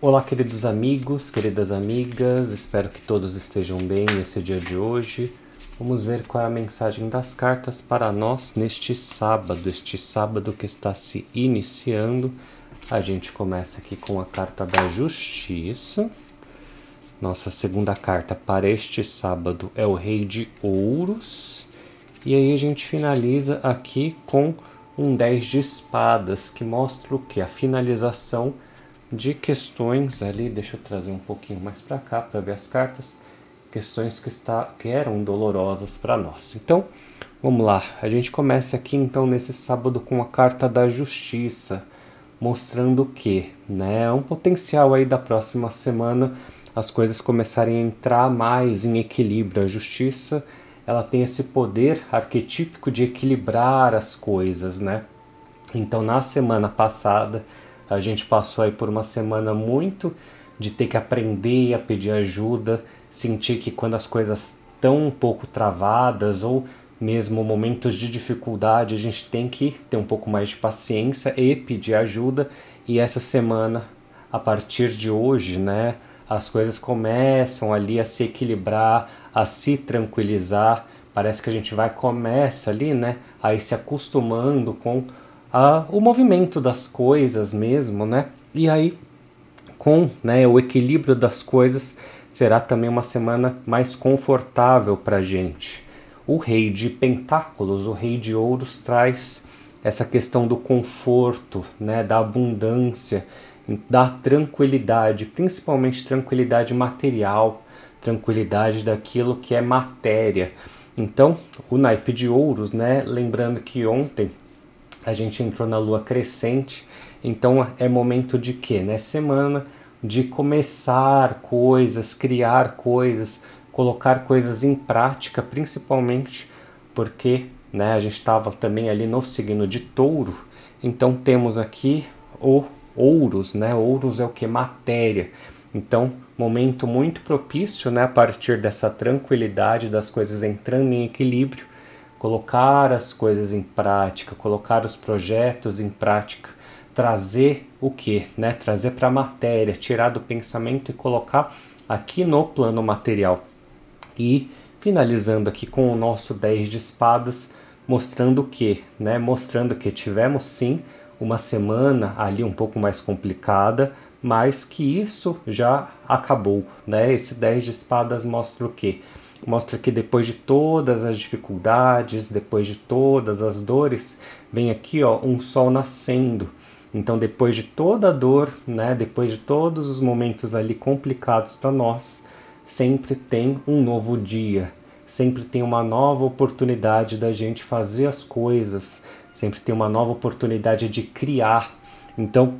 Olá, queridos amigos, queridas amigas, espero que todos estejam bem nesse dia de hoje. Vamos ver qual é a mensagem das cartas para nós neste sábado, este sábado que está se iniciando. A gente começa aqui com a carta da Justiça. Nossa segunda carta para este sábado é o Rei de Ouros. E aí a gente finaliza aqui com um 10 de espadas, que mostra o que? A finalização de questões ali, deixa eu trazer um pouquinho mais para cá para ver as cartas, questões que, está, que eram dolorosas para nós. Então, vamos lá, a gente começa aqui então nesse sábado com a carta da justiça, mostrando que, né, um potencial aí da próxima semana as coisas começarem a entrar mais em equilíbrio. A justiça, ela tem esse poder arquetípico de equilibrar as coisas, né? Então, na semana passada, a gente passou aí por uma semana muito de ter que aprender a pedir ajuda, sentir que quando as coisas estão um pouco travadas ou mesmo momentos de dificuldade, a gente tem que ter um pouco mais de paciência e pedir ajuda. E essa semana, a partir de hoje, né, as coisas começam ali a se equilibrar, a se tranquilizar. Parece que a gente vai começa ali, né, a ir se acostumando com o movimento das coisas mesmo, né? E aí, com né, o equilíbrio das coisas, será também uma semana mais confortável para a gente. O rei de pentáculos, o rei de ouros, traz essa questão do conforto, né, da abundância, da tranquilidade, principalmente tranquilidade material, tranquilidade daquilo que é matéria. Então, o naipe de ouros, né, lembrando que ontem a gente entrou na lua crescente, então é momento de quê? Né? Semana de começar coisas, criar coisas, colocar coisas em prática, principalmente porque né, a gente estava também ali no signo de touro, então temos aqui o ouros, né? Ouros é o que? Matéria. Então, momento muito propício, né? A partir dessa tranquilidade das coisas entrando em equilíbrio, colocar as coisas em prática, colocar os projetos em prática, trazer o que, né? Trazer para a matéria, tirar do pensamento e colocar aqui no plano material. E finalizando aqui com o nosso 10 de espadas, mostrando o que, né? Mostrando que tivemos sim uma semana ali um pouco mais complicada, mas que isso já acabou, né? Esse 10 de espadas mostra o que? Mostra que depois de todas as dificuldades, depois de todas as dores, vem aqui ó, um sol nascendo. Então, depois de toda a dor, né, depois de todos os momentos ali complicados para nós, sempre tem um novo dia, sempre tem uma nova oportunidade da gente fazer as coisas, sempre tem uma nova oportunidade de criar. Então,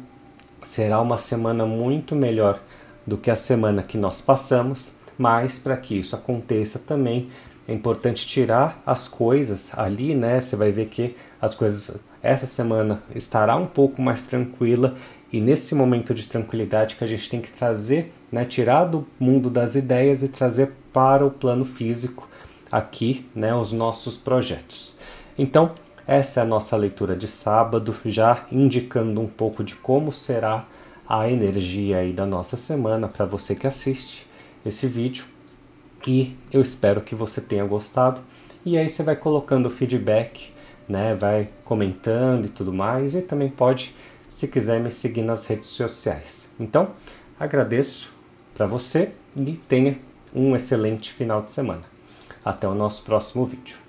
será uma semana muito melhor do que a semana que nós passamos mas para que isso aconteça também é importante tirar as coisas ali, né? Você vai ver que as coisas essa semana estará um pouco mais tranquila e nesse momento de tranquilidade que a gente tem que trazer, né, tirar do mundo das ideias e trazer para o plano físico aqui, né, os nossos projetos. Então, essa é a nossa leitura de sábado, já indicando um pouco de como será a energia aí da nossa semana para você que assiste esse vídeo e eu espero que você tenha gostado. E aí você vai colocando feedback, né? Vai comentando e tudo mais e também pode, se quiser, me seguir nas redes sociais. Então, agradeço para você e tenha um excelente final de semana. Até o nosso próximo vídeo.